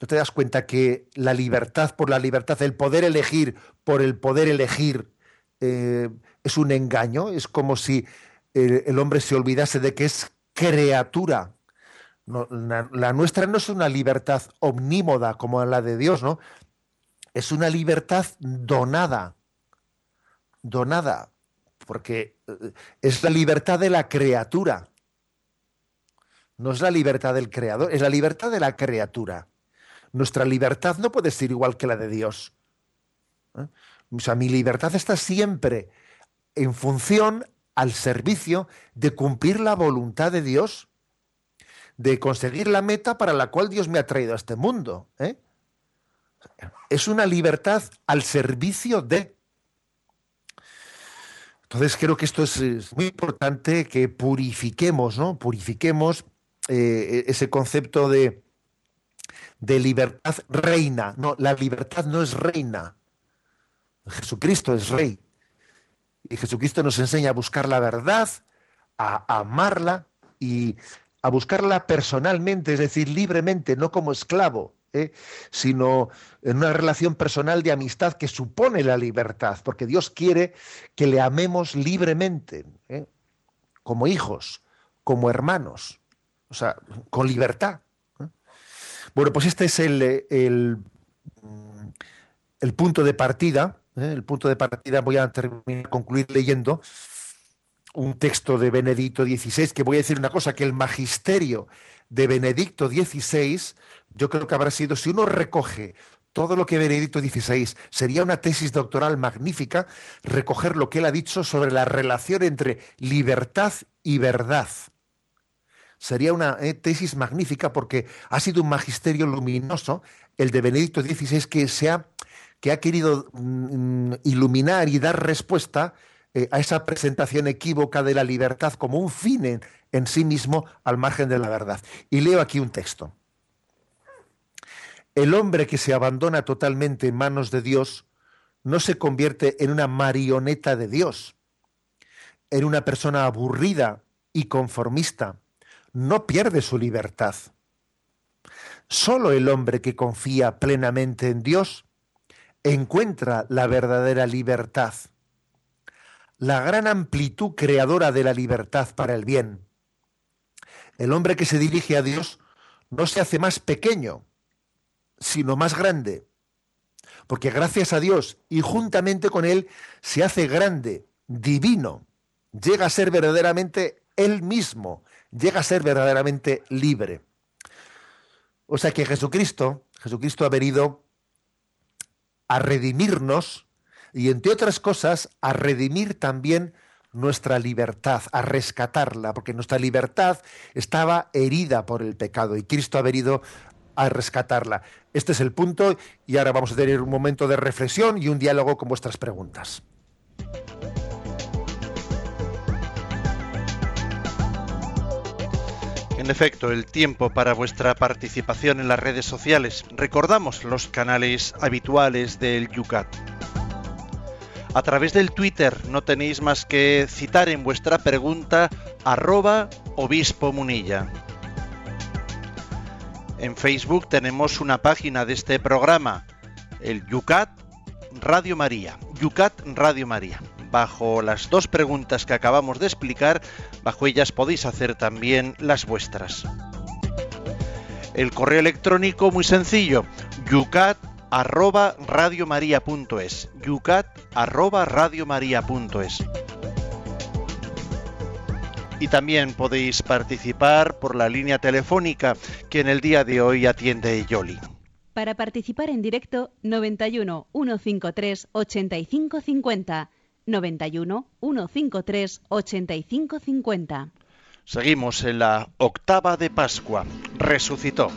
D: ¿No te das cuenta que la libertad por la libertad, el poder elegir por el poder elegir, eh, es un engaño? Es como si el, hombre se olvidase de que es criatura. la, nuestra no es una libertad omnímoda como la de Dios, ¿no? Es una libertad donada. Donada. Porque eh, es la libertad de la criatura. No es la libertad del creador, es la libertad de la criatura nuestra libertad no puede ser igual que la de Dios. ¿Eh? O sea, mi libertad está siempre en función al servicio de cumplir la voluntad de Dios, de conseguir la meta para la cual Dios me ha traído a este mundo. ¿eh? Es una libertad al servicio de. Entonces creo que esto es, muy importante que purifiquemos, ¿no? Purifiquemos eh, ese concepto de, de libertad reina. No, la libertad no es reina. Jesucristo es rey. Y Jesucristo nos enseña a buscar la verdad, a amarla y a buscarla personalmente, es decir, libremente, no como esclavo, ¿eh? sino en una relación personal de amistad que supone la libertad, porque Dios quiere que le amemos libremente, ¿eh? como hijos, como hermanos, o sea, con libertad. Bueno, pues este es el, el, punto de partida. ¿eh? El punto de partida voy a terminar, concluir leyendo un texto de Benedicto XVI, que voy a decir una cosa, que el magisterio de Benedicto XVI, yo creo que habrá sido, si uno recoge todo lo que Benedicto XVI sería una tesis doctoral magnífica, recoger lo que él ha dicho sobre la relación entre libertad y verdad sería una eh, tesis magnífica porque ha sido un magisterio luminoso, el de Benedicto XVI, que, ha, que ha querido mm, iluminar y dar respuesta eh, a esa presentación equívoca de la libertad como un fin en sí mismo al margen de la verdad. Y leo aquí un texto. El hombre que se abandona totalmente en manos de Dios no se convierte en una marioneta de Dios, en una persona aburrida y conformista, no pierde su libertad. Solo el hombre que confía plenamente en Dios encuentra la verdadera libertad, la gran amplitud creadora de la libertad para el bien. El hombre que se dirige a Dios no se hace más pequeño, sino más grande. Porque gracias a Dios y juntamente con Él se hace grande, divino, llega a ser verdaderamente Él mismo, llega a ser verdaderamente libre. O sea que Jesucristo, Jesucristo ha venido a redimirnos y entre otras cosas a redimir también nuestra libertad, a rescatarla, porque nuestra libertad estaba herida por el pecado y Cristo ha venido a rescatarla. Este es el punto y ahora vamos a tener un momento de reflexión y un diálogo con vuestras preguntas.
B: En efecto, el tiempo para vuestra participación en las redes sociales. Recordamos los canales habituales del Yucat. A través del Twitter no tenéis más que citar en vuestra pregunta arroba obispo munilla. En Facebook tenemos una página de este programa, el Yucat Radio María. Yucat Radio María. Bajo las dos preguntas que acabamos de explicar, bajo ellas podéis hacer también las vuestras. El correo electrónico muy sencillo, yucat arroba radiomaria.es. Yucat. Y también podéis participar por la línea telefónica que en el día de hoy atiende Yoli.
A: Para participar en directo, 91 153 8550. 91 153 8550.
B: Seguimos en la octava de Pascua. Resucitó.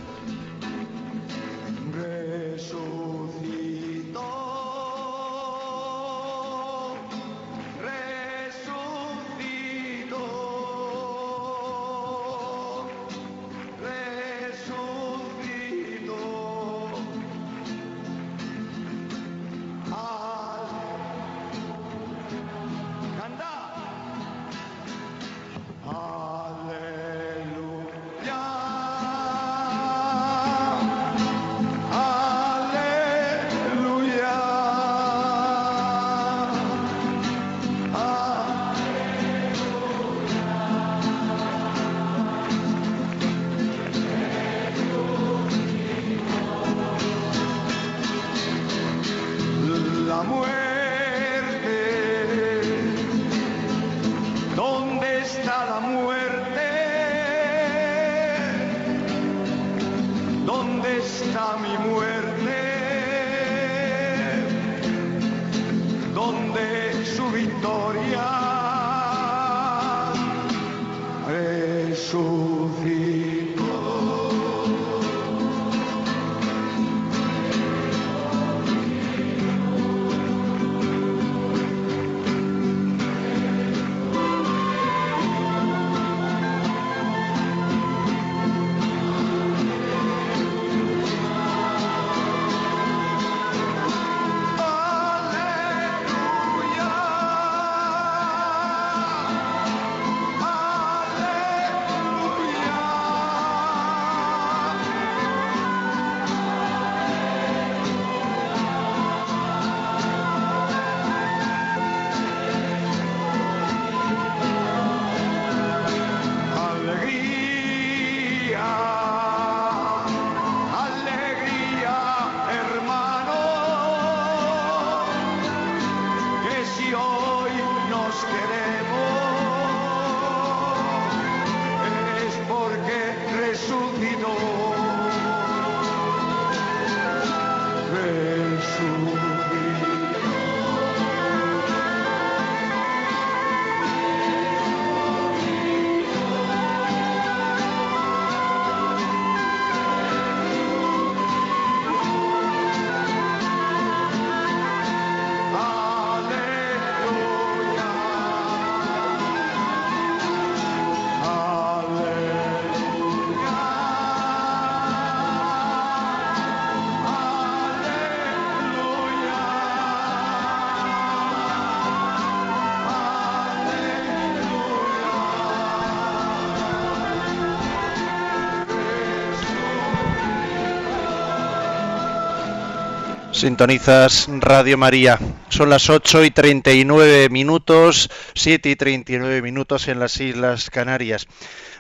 B: Sintonizas Radio María. Son las 8 y 39 minutos, 7 y 39 minutos en las Islas Canarias.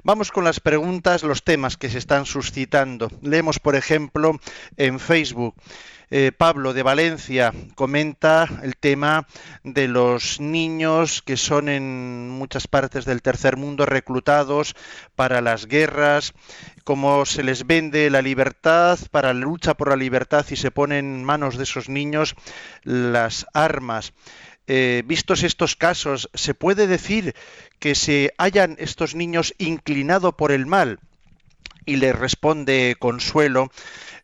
B: Vamos con las preguntas, los temas que se están suscitando. Leemos, por ejemplo, en Facebook. Eh, Pablo de Valencia comenta el tema de los niños que son en muchas partes del tercer mundo reclutados para las guerras, cómo se les vende la libertad para la lucha por la libertad y se ponen en manos de esos niños las armas. Eh, vistos estos casos, ¿se puede decir que se hayan estos niños inclinado por el mal? Y le responde Consuelo,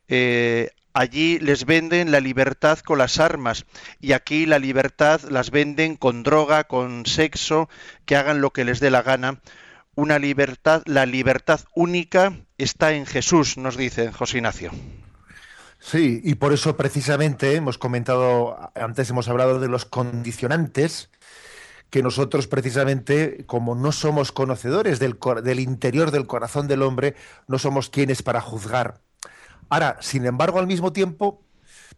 B: eh, allí les venden la libertad con las armas y aquí la libertad las venden con droga, con sexo, que hagan lo que les dé la gana. Una libertad, la libertad única está en Jesús, nos dice José Ignacio.
D: Sí, y por eso precisamente hemos comentado, antes hemos hablado de los condicionantes, que nosotros precisamente, como no somos conocedores del, del interior del corazón del hombre, no somos quienes para juzgar Ahora, sin embargo, al mismo tiempo,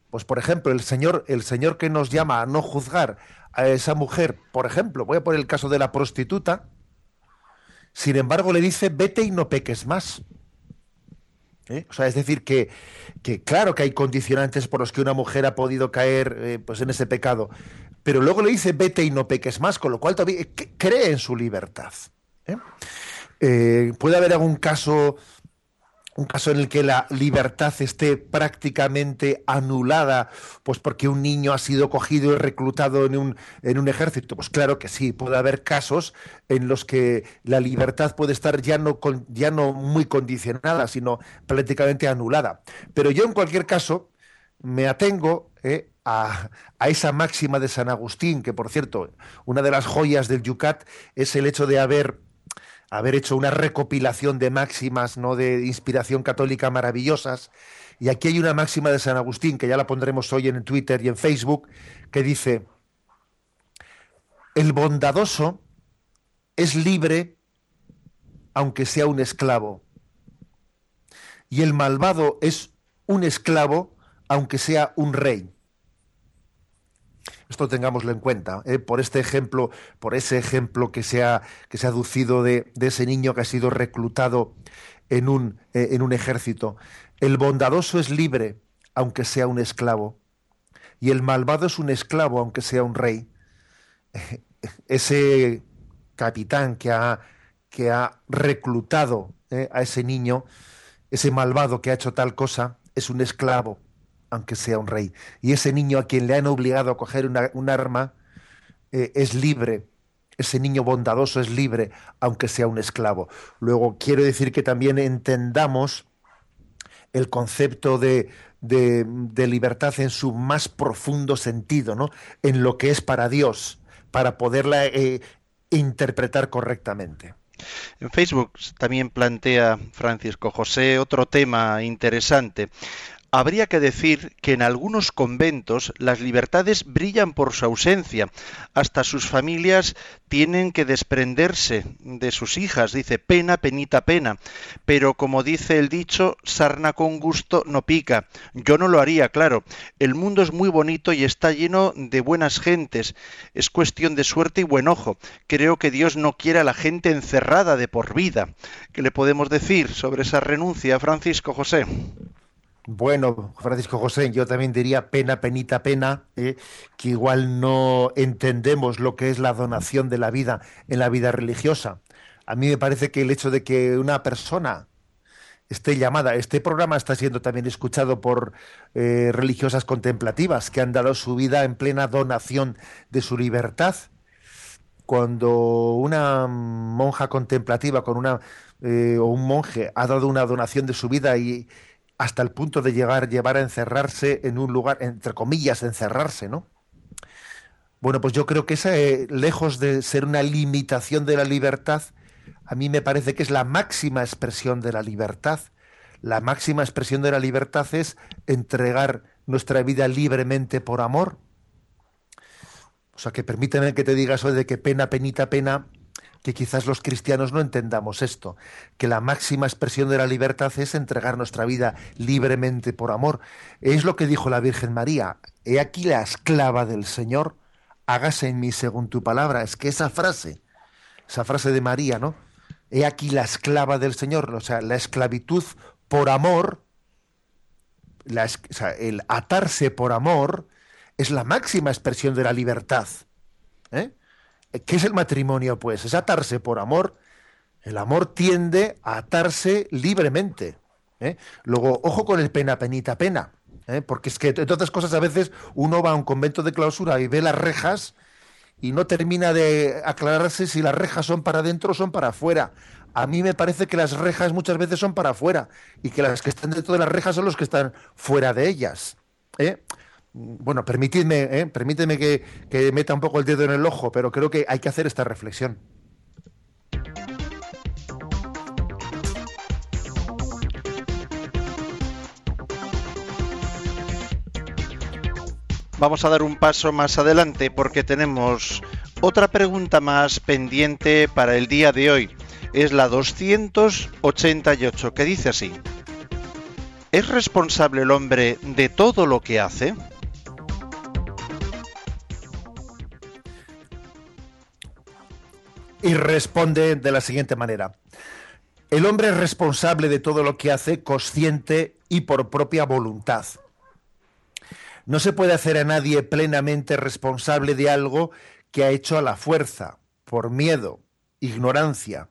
D: pues por ejemplo, el Señor, el Señor que nos llama a no juzgar a esa mujer, por ejemplo, voy a poner el caso de la prostituta, sin embargo le dice, vete y no peques más. ¿Eh? O sea, es decir, que, que, claro que hay condicionantes por los que una mujer ha podido caer eh, pues en ese pecado, pero luego le dice, vete y no peques más, con lo cual todavía cree en su libertad. ¿eh? puede haber algún caso un caso en el que la libertad esté prácticamente anulada, pues porque un niño ha sido cogido y reclutado en un, en un ejército. Pues claro que sí, puede haber casos en los que la libertad puede estar ya no, ya no muy condicionada, sino prácticamente anulada. Pero yo en cualquier caso me atengo eh, a, a, esa máxima de San Agustín, que por cierto, una de las joyas del Yucat es el hecho de haber haber hecho una recopilación de máximas, ¿no? de inspiración católica maravillosas. Y aquí hay una máxima de San Agustín, que ya la pondremos hoy en Twitter y en Facebook, que dice, el bondadoso es libre aunque sea un esclavo. Y el malvado es un esclavo aunque sea un rey. Esto tengámoslo en cuenta, ¿eh? por este ejemplo, por ese ejemplo que se ha, que se aducido de, ese niño que ha sido reclutado en un, eh, en un ejército. El bondadoso es libre, aunque sea un esclavo, y el malvado es un esclavo, aunque sea un rey. Ese capitán que ha, que ha reclutado ¿eh? a ese niño, ese malvado que ha hecho tal cosa, es un esclavo aunque sea un rey. Y ese niño a quien le han obligado a coger un arma eh, es libre. Ese niño bondadoso es libre, aunque sea un esclavo. Luego, quiero decir que también entendamos el concepto de, de, libertad en su más profundo sentido, ¿no? En lo que es para Dios, para poderla eh, interpretar correctamente.
B: En Facebook también plantea Francisco José otro tema interesante. Habría que decir que en algunos conventos las libertades brillan por su ausencia. Hasta sus familias tienen que desprenderse de sus hijas. Dice, pena, penita, pena. Pero como dice el dicho, sarna con gusto no pica. Yo no lo haría, claro. El mundo es muy bonito y está lleno de buenas gentes. Es cuestión de suerte y buen ojo. Creo que Dios no quiere a la gente encerrada de por vida. ¿Qué le podemos decir sobre esa renuncia, Francisco José?
D: Bueno, Francisco José, yo también diría pena, penita, pena, ¿eh? que igual no entendemos lo que es la donación de la vida en la vida religiosa. A mí me parece que el hecho de que una persona esté llamada, este programa está siendo también escuchado por eh, religiosas contemplativas que han dado su vida en plena donación de su libertad. Cuando una monja contemplativa con una eh, o un monje ha dado una donación de su vida y, hasta el punto de llegar, llevar a encerrarse en un lugar, entre comillas, encerrarse, ¿no? Bueno, pues yo creo que esa, eh, lejos de ser una limitación de la libertad, a mí me parece que es la máxima expresión de la libertad. La máxima expresión de la libertad es entregar nuestra vida libremente por amor. O sea, que permíteme que te diga eso de que pena, penita, pena, que quizás los cristianos no entendamos esto, que la máxima expresión de la libertad es entregar nuestra vida libremente por amor. Es lo que dijo la Virgen María, he aquí la esclava del Señor, hágase en mí según tu palabra. Es que esa frase, esa frase de María, ¿no? He aquí la esclava del Señor, o sea, la esclavitud por amor, el atarse por amor, es la máxima expresión de la libertad. ¿eh? ¿Qué es el matrimonio? Pues es atarse por amor. El amor tiende a atarse libremente. ¿eh? Luego, ojo con el pena, penita, pena. ¿eh? Porque es que, entre otras cosas, a veces uno va a un convento de clausura y ve las rejas y no termina de aclararse si las rejas son para adentro o son para afuera. A mí me parece que las rejas muchas veces son para afuera y que las que están dentro de las rejas son los que están fuera de ellas. ¿eh? Bueno, permitidme, ¿eh? permíteme que, que meta un poco el dedo en el ojo, pero creo que hay que hacer esta reflexión.
B: Vamos a dar un paso más adelante porque tenemos otra pregunta más pendiente para el día de hoy. Es la 288 que dice así. ¿Es responsable el hombre de todo lo que hace?
D: Y responde de la siguiente manera. El hombre es responsable de todo lo que hace consciente y por propia voluntad. No se puede hacer a nadie plenamente responsable de algo que ha hecho a la fuerza, por miedo, ignorancia,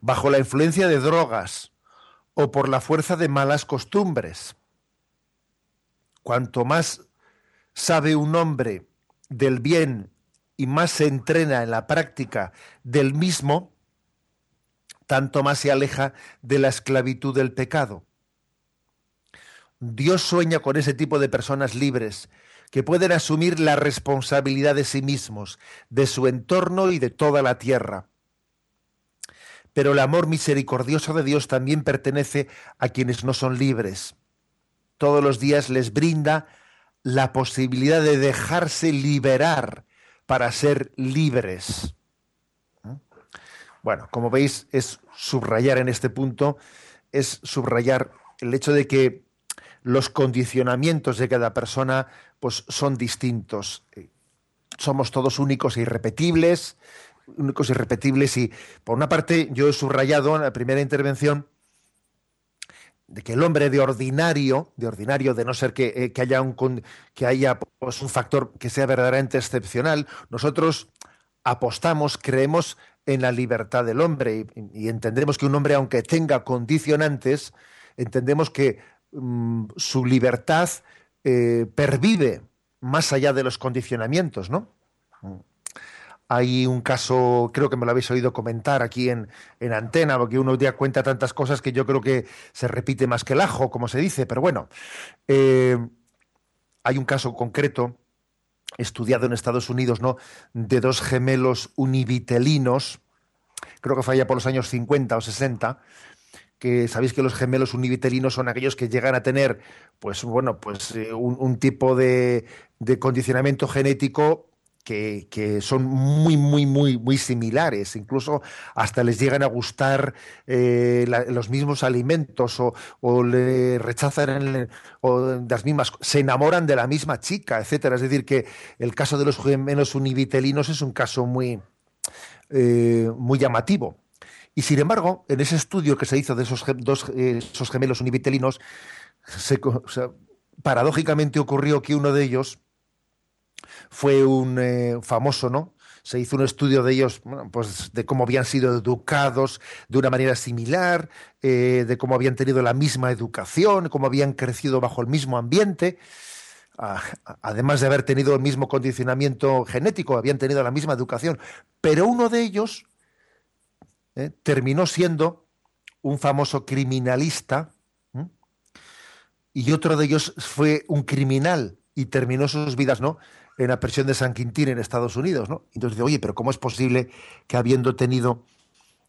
D: bajo la influencia de drogas o por la fuerza de malas costumbres. Cuanto más sabe un hombre del bien y más se entrena en la práctica del mismo, tanto más se aleja de la esclavitud del pecado. Dios sueña con ese tipo de personas libres que pueden asumir la responsabilidad de sí mismos, de su entorno y de toda la tierra. Pero el amor misericordioso de Dios también pertenece a quienes no son libres. Todos los días les brinda la posibilidad de dejarse liberar para ser libres. ¿Mm? Bueno, como veis, es subrayar en este punto, es subrayar el hecho de que los condicionamientos de cada persona pues son distintos. Eh, somos todos únicos e irrepetibles, únicos e irrepetibles y por una parte yo he subrayado en la primera intervención de que el hombre de ordinario, de ordinario, de no ser que, eh, haya un que haya pues, un factor que sea verdaderamente excepcional, nosotros apostamos, creemos en la libertad del hombre y, y entendemos que un hombre, aunque tenga condicionantes, entendemos que Mm, su libertad eh, pervive más allá de los condicionamientos, ¿no? Hay un caso, creo que me lo habéis oído comentar aquí en, antena, porque uno día cuenta tantas cosas que yo creo que se repite más que el ajo, como se dice, pero bueno, eh, hay un caso concreto estudiado en Estados Unidos, ¿no? De dos gemelos univitelinos, creo que fue allá por los años 50 o 60, que sabéis que los gemelos univitelinos son aquellos que llegan a tener, pues bueno, pues eh, un, tipo de, condicionamiento genético que, son muy, muy, muy, muy similares. Incluso hasta les llegan a gustar eh, los mismos alimentos o, le rechazan las mismas, se enamoran de la misma chica, etcétera. Es decir, que el caso de los gemelos univitelinos es un caso muy, eh, muy llamativo. Y sin embargo, en ese estudio que se hizo de esos, dos, eh, esos gemelos univitelinos, paradójicamente ocurrió que uno de ellos fue un eh, famoso, ¿no? Se hizo un estudio de ellos, pues de cómo habían sido educados de una manera similar, eh, de cómo habían tenido la misma educación, cómo habían crecido bajo el mismo ambiente además de haber tenido el mismo condicionamiento genético, habían tenido la misma educación, pero uno de ellos ¿eh? terminó siendo un famoso criminalista y otro de ellos fue un criminal y terminó sus vidas ¿no? En la prisión de San Quintín en Estados Unidos. ¿no? Entonces dice, oye, pero ¿cómo es posible que habiendo tenido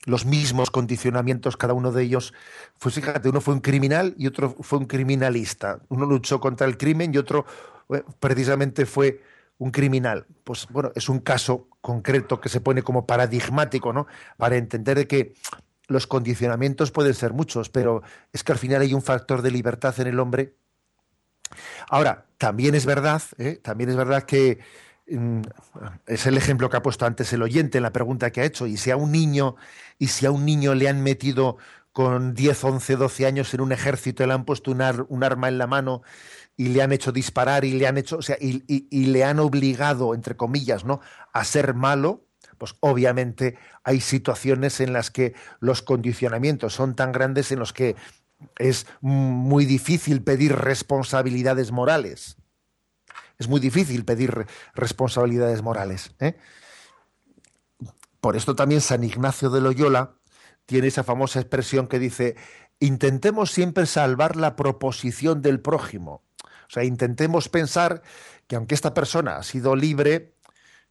D: los mismos condicionamientos, cada uno de ellos, pues fíjate, uno fue un criminal y otro fue un criminalista. Uno luchó contra el crimen y otro eh, precisamente fue un criminal. Pues bueno, es un caso concreto que se pone como paradigmático, ¿no? Para entender que los condicionamientos pueden ser muchos, pero es que al final hay un factor de libertad en el hombre. Ahora, también es verdad, ¿eh? también es verdad que mm, es el ejemplo que ha puesto antes el oyente en la pregunta que ha hecho, y si a un niño, y si a un niño le han metido con 10, 11, 12 años en un ejército, le han puesto un, arma en la mano y le han hecho disparar y le han hecho, o sea, y, le han obligado, entre comillas, ¿no? a ser malo, pues obviamente hay situaciones en las que los condicionamientos son tan grandes en los que es muy difícil pedir responsabilidades morales. Es muy difícil pedir responsabilidades morales. ¿eh? Por esto también San Ignacio de Loyola tiene esa famosa expresión que dice, intentemos siempre salvar la proposición del prójimo. O sea, intentemos pensar que aunque esta persona ha sido libre,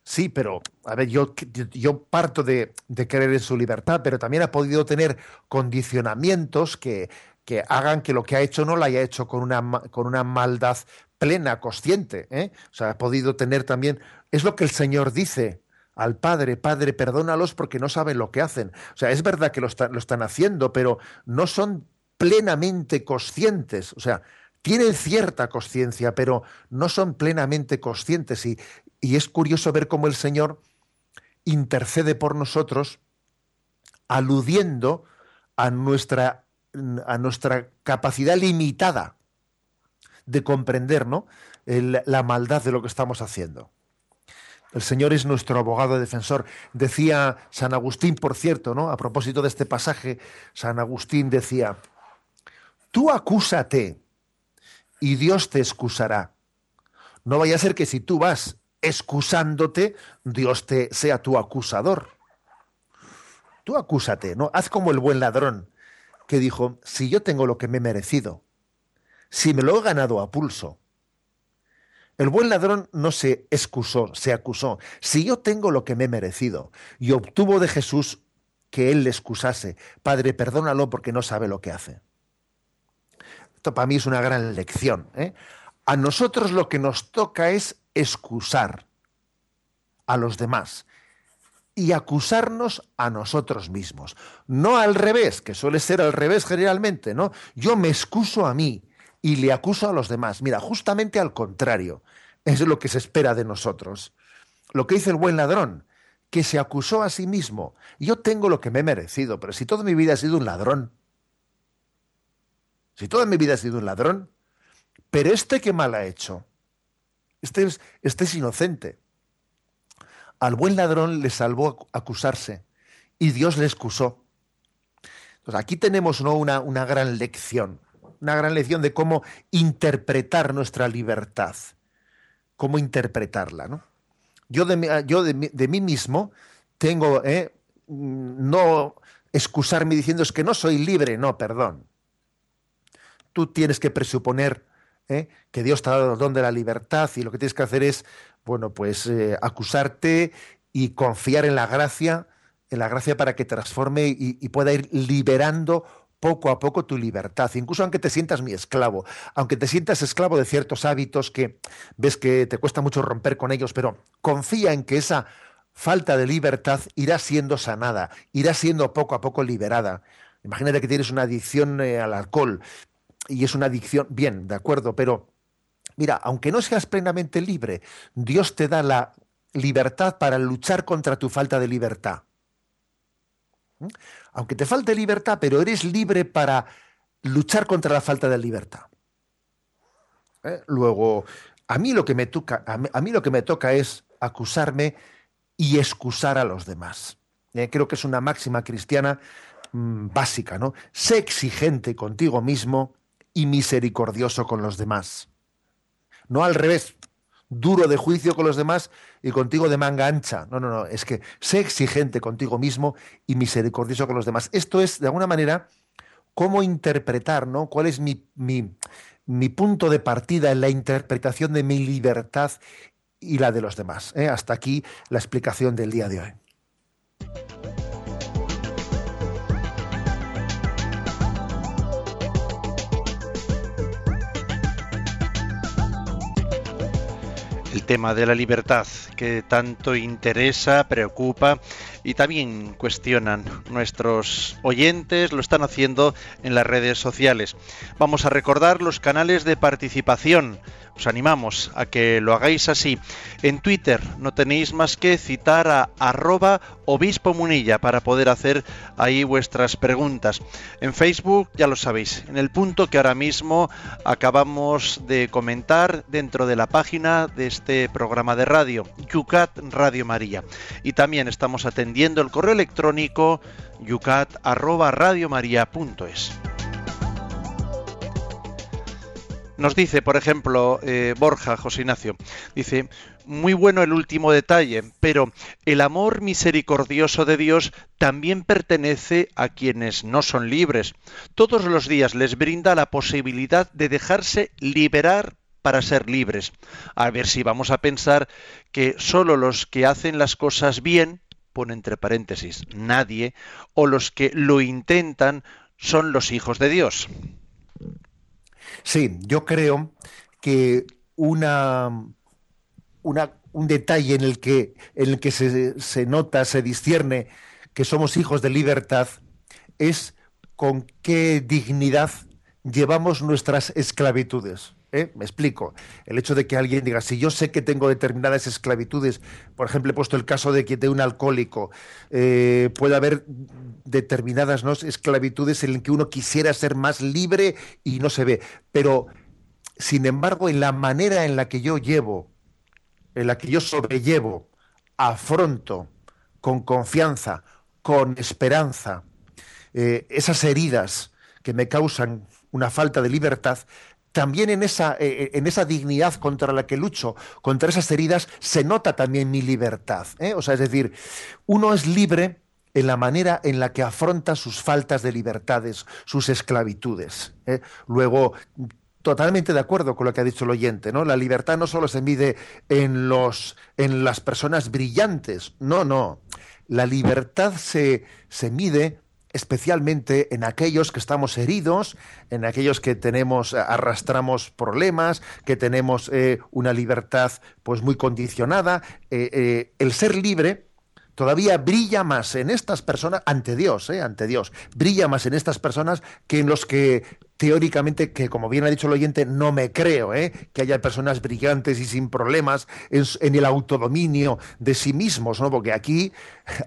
D: sí, pero, a ver, yo, yo parto de, de creer en su libertad, pero también ha podido tener condicionamientos que, que hagan que lo que ha hecho no lo haya hecho con una, con una maldad plena, consciente. ¿eh? O sea, ha podido tener también. Es lo que el Señor dice al Padre: Padre, perdónalos porque no saben lo que hacen. O sea, es verdad que lo, lo están haciendo, pero no son plenamente conscientes. O sea, tienen cierta conciencia, pero no son plenamente conscientes. Y, y es curioso ver cómo el Señor intercede por nosotros, aludiendo a nuestra a nuestra capacidad limitada de comprender ¿no? la maldad de lo que estamos haciendo. El Señor es nuestro abogado defensor. Decía San Agustín, por cierto, ¿no? A propósito de este pasaje, San Agustín decía: Tú acúsate y Dios te excusará. No vaya a ser que si tú vas excusándote, Dios te sea tu acusador. Tú acúsate, ¿no? Haz como el buen ladrón que dijo, si yo tengo lo que me he merecido, si me lo he ganado a pulso, el buen ladrón no se excusó, se acusó. Si yo tengo lo que me he merecido y obtuvo de Jesús que él le excusase, Padre, perdónalo porque no sabe lo que hace. Esto para mí es una gran lección. ¿eh? A nosotros lo que nos toca es excusar a los demás y acusarnos a nosotros mismos. No al revés, que suele ser al revés generalmente, ¿no? Yo me excuso a mí y le acuso a los demás. Mira, justamente al contrario, es lo que se espera de nosotros. Lo que dice el buen ladrón, que se acusó a sí mismo. Yo tengo lo que me he merecido, pero si toda mi vida he sido un ladrón, si toda mi vida he sido un ladrón, pero este que mal ha hecho, este es, este es inocente al buen ladrón le salvó acusarse y Dios le excusó. Entonces, aquí tenemos ¿no? una, una gran lección, una gran lección de cómo interpretar nuestra libertad, cómo interpretarla. ¿no? Yo, de, yo de, mí mismo tengo, ¿eh? no excusarme diciendo es que no soy libre, no, perdón. Tú tienes que presuponer ¿eh? que Dios te ha dado el don de la libertad y lo que tienes que hacer es bueno, pues eh, acusarte y confiar en la gracia, en la gracia para que transforme y, pueda ir liberando poco a poco tu libertad, incluso aunque te sientas mi esclavo, aunque te sientas esclavo de ciertos hábitos que ves que te cuesta mucho romper con ellos, pero confía en que esa falta de libertad irá siendo sanada, irá siendo poco a poco liberada. Imagínate que tienes una adicción eh, al alcohol y es una adicción, bien, de acuerdo, pero Mira, aunque no seas plenamente libre, Dios te da la libertad para luchar contra tu falta de libertad. ¿Mm? Aunque te falte libertad, pero eres libre para luchar contra la falta de libertad. ¿Eh? Luego, a mí, lo que me toca, a mí, lo que me toca es acusarme y excusar a los demás. ¿Eh? Creo que es una máxima cristiana mm, básica, ¿no? Sé exigente contigo mismo y misericordioso con los demás no al revés, duro de juicio con los demás y contigo de manga ancha. No, no, no, es que sé exigente contigo mismo y misericordioso con los demás. Esto es, de alguna manera, cómo interpretar, ¿no? ¿Cuál es mi, mi, punto de partida en la interpretación de mi libertad y la de los demás? ¿eh? Hasta aquí la explicación del día de hoy.
B: Tema de la libertad que tanto interesa, preocupa y también cuestionan nuestros oyentes, lo están haciendo en las redes sociales. Vamos a recordar los canales de participación os animamos a que lo hagáis así. En Twitter no tenéis más que citar a arroba obispo munilla para poder hacer ahí vuestras preguntas. En Facebook ya lo sabéis, en el punto que ahora mismo acabamos de comentar dentro de la página de este programa de radio, Yucat Radio María. Y también estamos atendiendo el correo electrónico yucat arroba es. Nos dice, por ejemplo, eh, Borja, José Ignacio, dice, muy bueno el último detalle, pero el amor misericordioso de Dios también pertenece a quienes no son libres. Todos los días les brinda la posibilidad de dejarse liberar para ser libres. A ver si vamos a pensar que solo los que hacen las cosas bien, pone entre paréntesis, nadie, o los que lo intentan son los hijos de Dios.
D: Sí, yo creo que una, un detalle en el que, en el que se, se nota, se discierne que somos hijos de libertad es con qué dignidad llevamos nuestras esclavitudes. ¿Eh? Me explico. El hecho de que alguien diga, si yo sé que tengo determinadas esclavitudes, por ejemplo, he puesto el caso de que de un alcohólico, eh, puede haber determinadas ¿no? esclavitudes en las que uno quisiera ser más libre y no se ve. Pero, sin embargo, en la manera en la que yo llevo, en la que yo sobrellevo, afronto con confianza, con esperanza, eh, esas heridas que me causan una falta de libertad, también en esa, eh, eh, en esa dignidad contra la que lucho, contra esas heridas, se nota también mi libertad. ¿eh? O sea, es decir, uno es libre en la manera en la que afronta sus faltas de libertades, sus esclavitudes. Luego, totalmente de acuerdo con lo que ha dicho el oyente, ¿no? La libertad no solo se mide en los en las personas brillantes, no, no. La libertad se, se mide especialmente en aquellos que estamos heridos, en aquellos que tenemos, arrastramos problemas, que tenemos eh, una libertad pues muy condicionada. Eh, eh, el ser libre todavía brilla más en estas personas, ante Dios, ante Dios, brilla más en estas personas que en los que teóricamente, que como bien ha dicho el oyente, no me creo, que haya personas brillantes y sin problemas en, en el autodominio de sí mismos, ¿no? porque aquí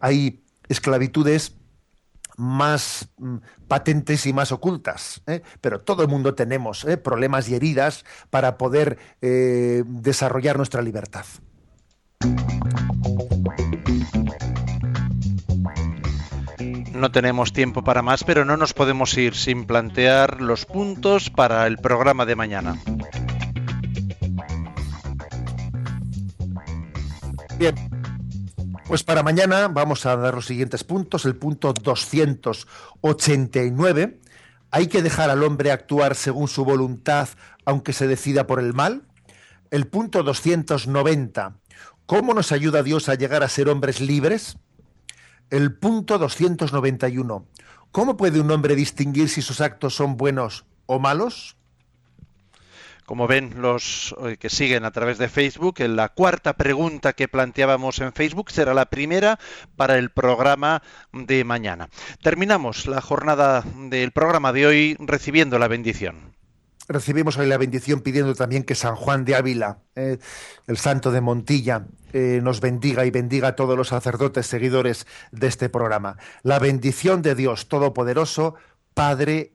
D: hay esclavitudes más mm, patentes y más ocultas. ¿eh? Pero todo el mundo tenemos ¿eh? problemas y heridas para poder eh, desarrollar nuestra libertad.
B: No tenemos tiempo para más, pero no nos podemos ir sin plantear los puntos para el programa de mañana.
D: Bien, pues para mañana vamos a dar los siguientes puntos. El punto 289. ¿Hay que dejar al hombre actuar según su voluntad aunque se decida por el mal? El punto 290. ¿Cómo nos ayuda Dios a llegar a ser hombres libres? El punto 291. ¿Cómo puede un hombre distinguir si sus actos son buenos o malos?
B: Como ven los eh, que siguen a través de Facebook, la cuarta pregunta que planteábamos en Facebook será la primera para el programa de mañana. Terminamos la jornada del programa de hoy recibiendo la bendición
D: recibimos hoy la bendición pidiendo también que San Juan de Ávila, eh, el santo de Montilla, eh, nos bendiga y bendiga a todos los sacerdotes seguidores de este programa. La bendición de Dios Todopoderoso, Padre,